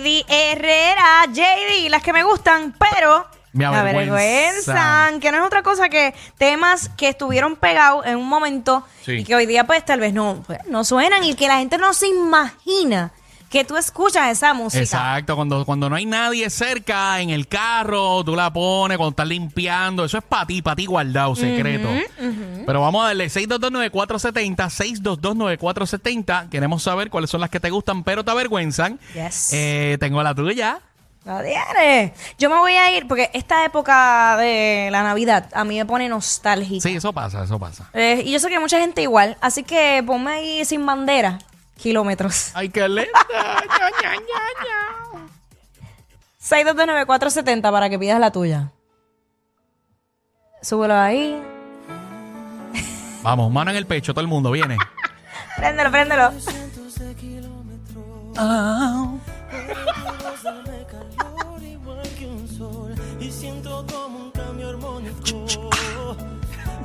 JD Herrera. JD, las que me gustan, pero Me avergüenzan. Que no es otra cosa que temas que estuvieron pegados en un momento Sí. y que hoy día pues tal vez no, pues, no suenan y que la gente no se imagina que tú escuchas esa música. Exacto, cuando, cuando no hay nadie cerca en el carro, tú la pones, cuando estás limpiando, eso es para ti, para ti guardado, secreto. Pero vamos a darle 6229470, 6229470. Queremos saber cuáles son las que te gustan, pero te avergüenzan. Yes. Eh, tengo la tuya. La tienes. Yo me voy a ir porque esta época de la Navidad a mí me pone nostálgica. Sí, eso pasa, eso pasa. Eh, y yo sé que mucha gente igual, así que ponme ahí sin bandera, kilómetros. Ay, qué linda. Ña, ña, ña, ña. 6229470 para que pidas la tuya. Súbelo ahí. Vamos, mano en el pecho, todo el mundo viene. Préndelo, préndelo. y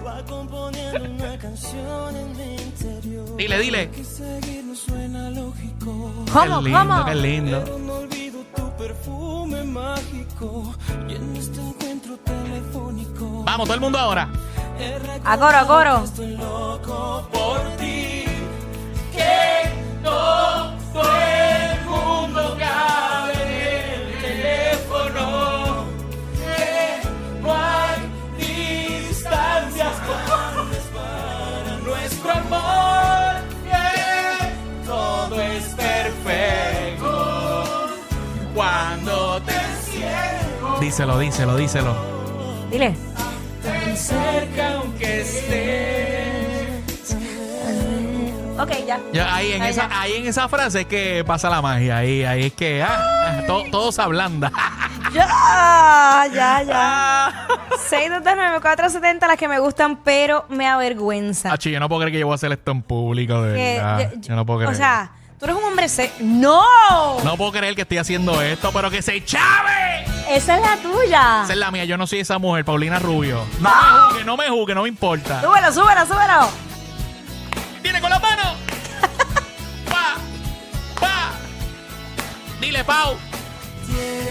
Va componiendo una canción en mi interior. Dile, dile. Y seguir no suena lógico. ¿Cómo, qué lindo, cómo? qué lindo. Pero no olvido tu perfume mágico. Y en este encuentro telefónico. Vamos, todo el mundo ahora. he A coro, a coro. Estoy loco por ti. Cuando te siento Díselo, díselo, díselo. Dile. tan cerca aunque estés. Ok, ya. Ya, ahí, en Ahí esa, ya. ahí en esa frase es que pasa la magia. Ahí, ahí es que ah, ah, todo, todo se ablanda. Ya, ya, ya. 6229470 las que me gustan, pero me avergüenzan. Achi, yo no puedo creer que yo voy a hacer esto en público, de yo- Yo no puedo creer. O sea, tú eres un hombre se... ¡No! no puedo creer que estoy haciendo esto, pero que se chave. Esa es la tuya. Esa es la mía. Yo no soy esa mujer, Paulina Rubio. No me juzgue, no me juzgue, no me importa. Súbelo, súbelo, súbelo. ¡Viene con las manos! ¡Pa! ¡Pa! Dile, Pau. Tienes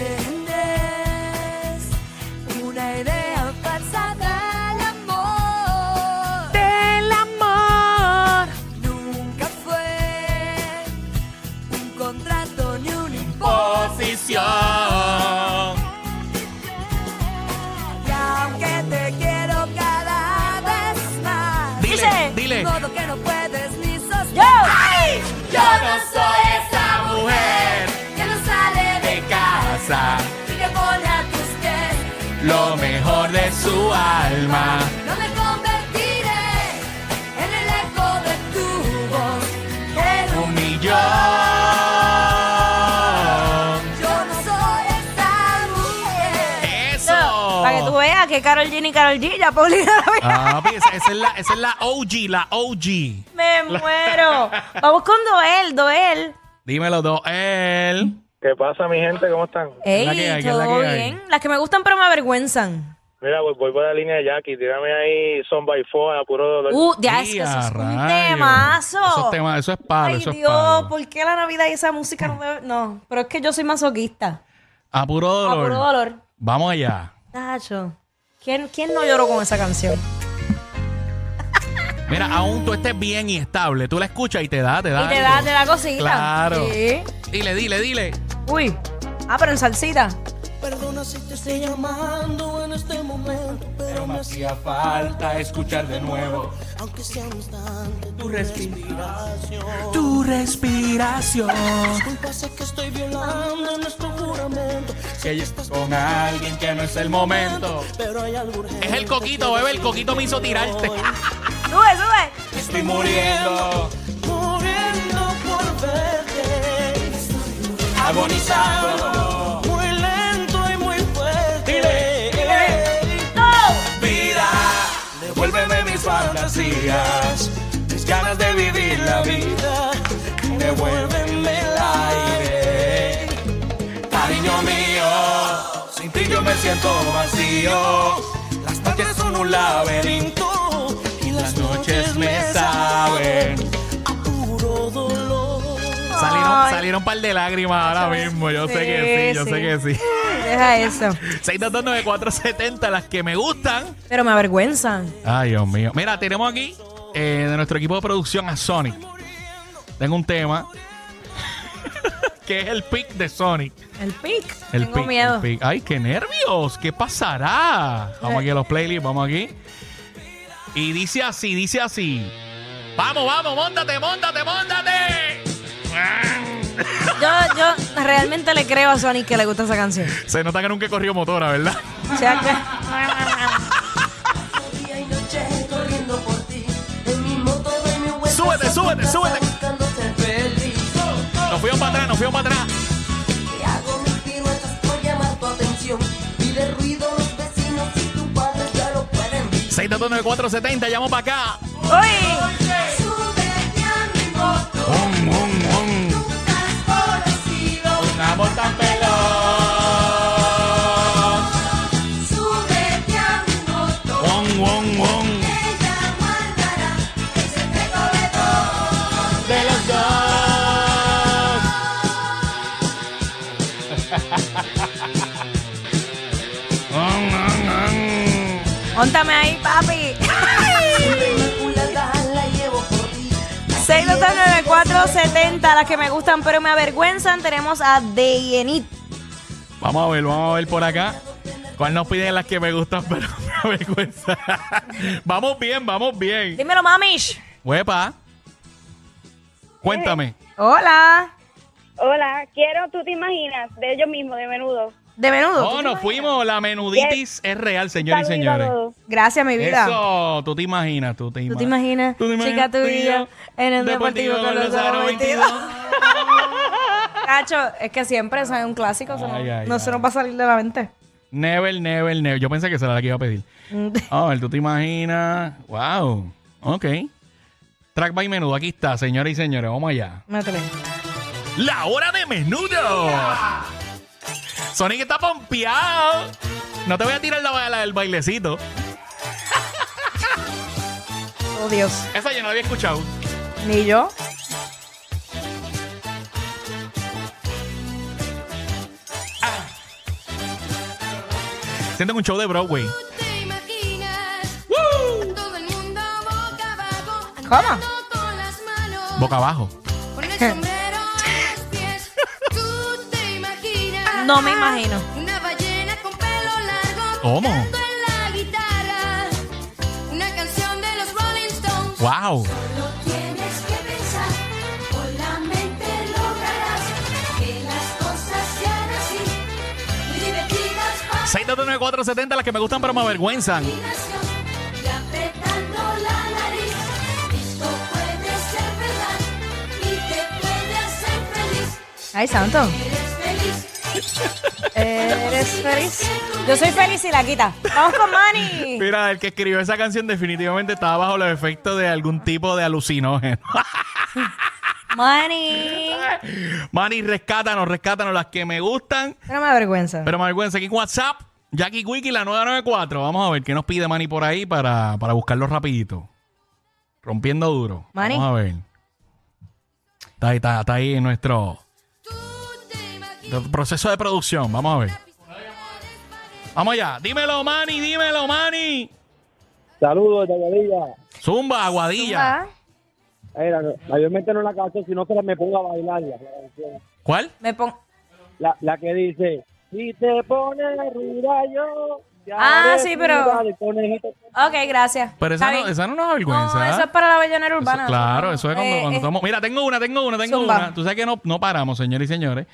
casa. y que pone a tus pies. Lo mejor de su alma. No me convertiré en el eco de tu voz. En un millón. Yo no soy esa mujer. Eso. Para que tú veas que Carol G ni Carol G ya Paulina la ve- Ah, esa, esa es la, esa es la OG, la OG. Me muero. Vamos con Doel, Doel. Dímelo, Doel. ¿Qué pasa, mi gente? ¿Cómo están? Ey, la que hay? ¿Qué es la todo que hay? bien. Las que me gustan pero me avergüenzan. Mira, pues voy por la línea de Jackie. Tírame ahí Son by Four a puro dolor. Uh, ya es que eso a es un temazo. Eso es, tema- eso es palo, Ay, eso es Dios, palo. ¿por qué la Navidad y esa música no debe- No, pero es que yo soy masoquista. A puro A dolor. puro dolor. Vamos allá. Tacho. ¿Quién, ¿Quién no lloró con esa canción? Mira, aún tú estés bien y estable, tú la escuchas y te da, te da. Y te algo. da, te da cosita. Claro. Sí. Dile, dile, dile. Uy. Ah, pero en salsita. Perdona si te estoy llamando en este momento, pero me hacía falta escuchar de nuevo aunque sea un instante tu tu respiración. Tu respiración. Disculpa, sé que estoy violando nuestro juramento. Que yo- estás con alguien que no es el momento. pero hay algo urgente Es el coquito, bebé. El coquito me hizo tirarte. Sube, sube. Estoy muriendo Agonizando. Muy lento y muy fuerte. Vida, devuélveme mis fantasías. Mis ganas de vivir la vida. Devuélveme el aire. Cariño mío, sin ti yo me siento vacío. Las noches son un laberinto. Y Las noches me saben. a puro dolor. Salieron, un par de lágrimas ahora mismo. Yo sé que sí, yo Sí, sé que sí. Deja eso. 6229470, las que me gustan. Pero me avergüenzan. Ay, Dios mío. Mira, tenemos aquí eh, de nuestro equipo de producción a Sonic. Tengo un tema que es el pick de Sonic. El pic. El Tengo pick, miedo. el pick. Ay, qué nervios. ¿Qué pasará? Vamos aquí a los playlists, vamos aquí. Y dice así, dice así. Vamos, vamos, montate, montate, montate. Yo, yo realmente le creo a Sonic que le gusta esa canción. Se nota que nunca corrió motora, ¿verdad? O sea que. Súbete, súbete, súbete. Nos fuimos para atrás, nos fuimos para atrás. Pueden ver. 6229470, llamo para acá. ¡Uy! Súbete a mi moto. Amor tan veloz. Súbete a mi moto. Um, um, um. Ella guardará el secreto de los dos. Um. Móntame ahí, papi. 6229470, las que me gustan pero me avergüenzan. Tenemos a Deyenit. Vamos a ver, vamos a ver por acá. ¿Cuál nos piden las que me gustan, pero me avergüenza? vamos bien, vamos bien. Dímelo, mamish. Huepa. Cuéntame. Hola. Tú te imaginas, de ellos mismos, de menudo. De menudo. Oh, nos fuimos. La menuditis es real, señores y a señores. todos. Gracias, mi vida. Eso, tú te imaginas, tú te ¿Tú imaginas. te imaginas? ¿Tú te imaginas Chica, tú y yo en el deportivo con los ojos 22. Cacho, es que siempre eso es un clásico. no, Ay, ay, no se ay. nos va a salir de la mente. Never, never, never. Yo pensé que será la que iba a pedir. A ver, tú te imaginas. Wow. Ok. Track by menudo. Aquí está, señores y señores. Vamos allá. Métele. La hora de menudo. Sonic está pompeado. No te voy a tirar la bala del bailecito. Oh, Dios. Esa yo no la había escuchado. Ni yo. Siento un show de Broadway. te imaginas ¡Woo! No me imagino. una ballena con pelo largo ¿Cómo? tocando en la guitarra una canción de los Rolling Stones Wow. Solo tienes que pensar, con la mente lograrás que las cosas sean así, muy divertidas para 629-470, las que me gustan pero me avergüenzan. la imaginación. Y apretando la nariz, esto puede ser verdad y te puede hacer feliz. Ay, santo. Eres feliz. Yo soy feliz y la quita. Vamos con Manny. Mira, el que escribió esa canción definitivamente estaba bajo los efectos de algún tipo de alucinógeno. Manny. Manny, rescátanos, rescátanos las que me gustan. Pero me avergüenza. Pero me avergüenza aquí en WhatsApp, Jackie Wiki, la 994. Vamos a ver qué nos pide Manny por ahí para, para buscarlo rapidito. Rompiendo duro. Manny. Vamos a ver. Está ahí, está, está ahí en nuestro. Proceso de producción. Vamos a ver. Vamos allá. Dímelo, Manny, dímelo, Manny. Saludos. Zumba, aguadilla. Ah, Mira, no, mayormente no la canto, sino que me pongo a. La, canción. ¿Cuál? Me pongo. la, la que dice, si te pones ruda yo... ya Ah, sí, pero- de conejito". Ok, gracias. Pero esa no, esa no nos avergüenza. No, eso es para la bellonera Eso- urbana. claro, eso es cuando, Eh, cuando eh, estamos. Mira, tengo una, tengo una, tengo Zumba. una. Tú sabes que no, no paramos, señores y señores.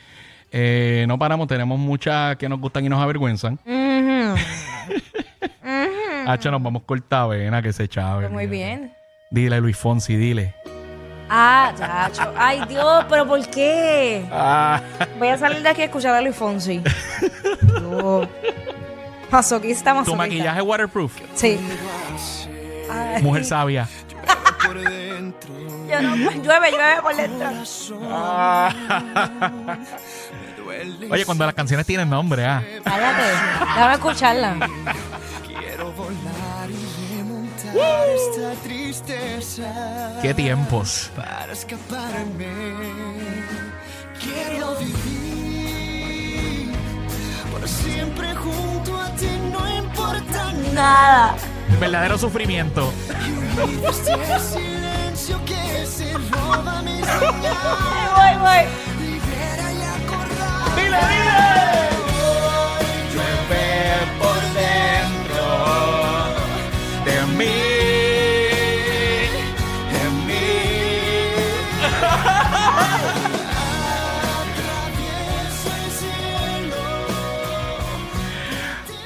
Eh, no paramos, tenemos muchas que nos gustan y nos avergüenzan. ujú. Hacho, nos vamos corta vena, que se chave. Pues muy bien. Dile, Luis Fonsi, dile. Ah, chacho. Ay, Dios, pero ¿por qué? Ah, Voy a salir de aquí a escuchar a Luis Fonsi. Dios. Masoquista, tu masoquista. maquillaje waterproof. Sí. Ay, Mujer sabia. Yo no- llueve, llueve por dentro. Oye, cuando las canciones tienen nombre, ah. Cállate. Déjame escucharla. Quiero volar y remontar olvidar esta tristeza. Qué tiempos. Para escaparme, quiero vivir por siempre junto a ti, no importa Nada. Verdadero sufrimiento. Voy, voy. ¡Dile, dile! Llueve por dentro de mí. De mí.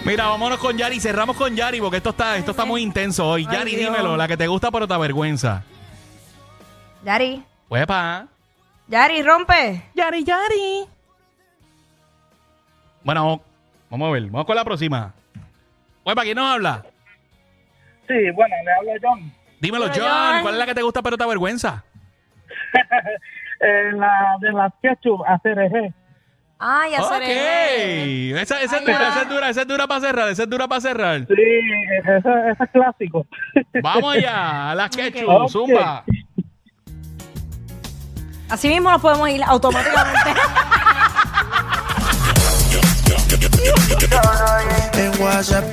Mira, vámonos con Yari. Cerramos con Yari porque esto está, esto está muy intenso hoy. Yari, Dios. dímelo, la que te gusta pero te avergüenza. Yari. Huepa. Yari, rompe. Yari, Yari. Bueno, vamos a ver. Vamos con la próxima. Huepa, ¿quién nos habla? Sí, bueno, le hablo John. Dímelo, Hola, John. John. ¿Cuál es la que te gusta pero te avergüenza? Eh, la de las ketchup, ACRG. Ay, ya Ok. seré. Esa, esa es Ay, dura, ya. esa es dura, esa es dura para cerrar, esa es dura para cerrar. Sí, ese, ese es clásico. Vamos allá, a las ketchup, zumba. Así mismo nos podemos ir automáticamente. En WhatsApp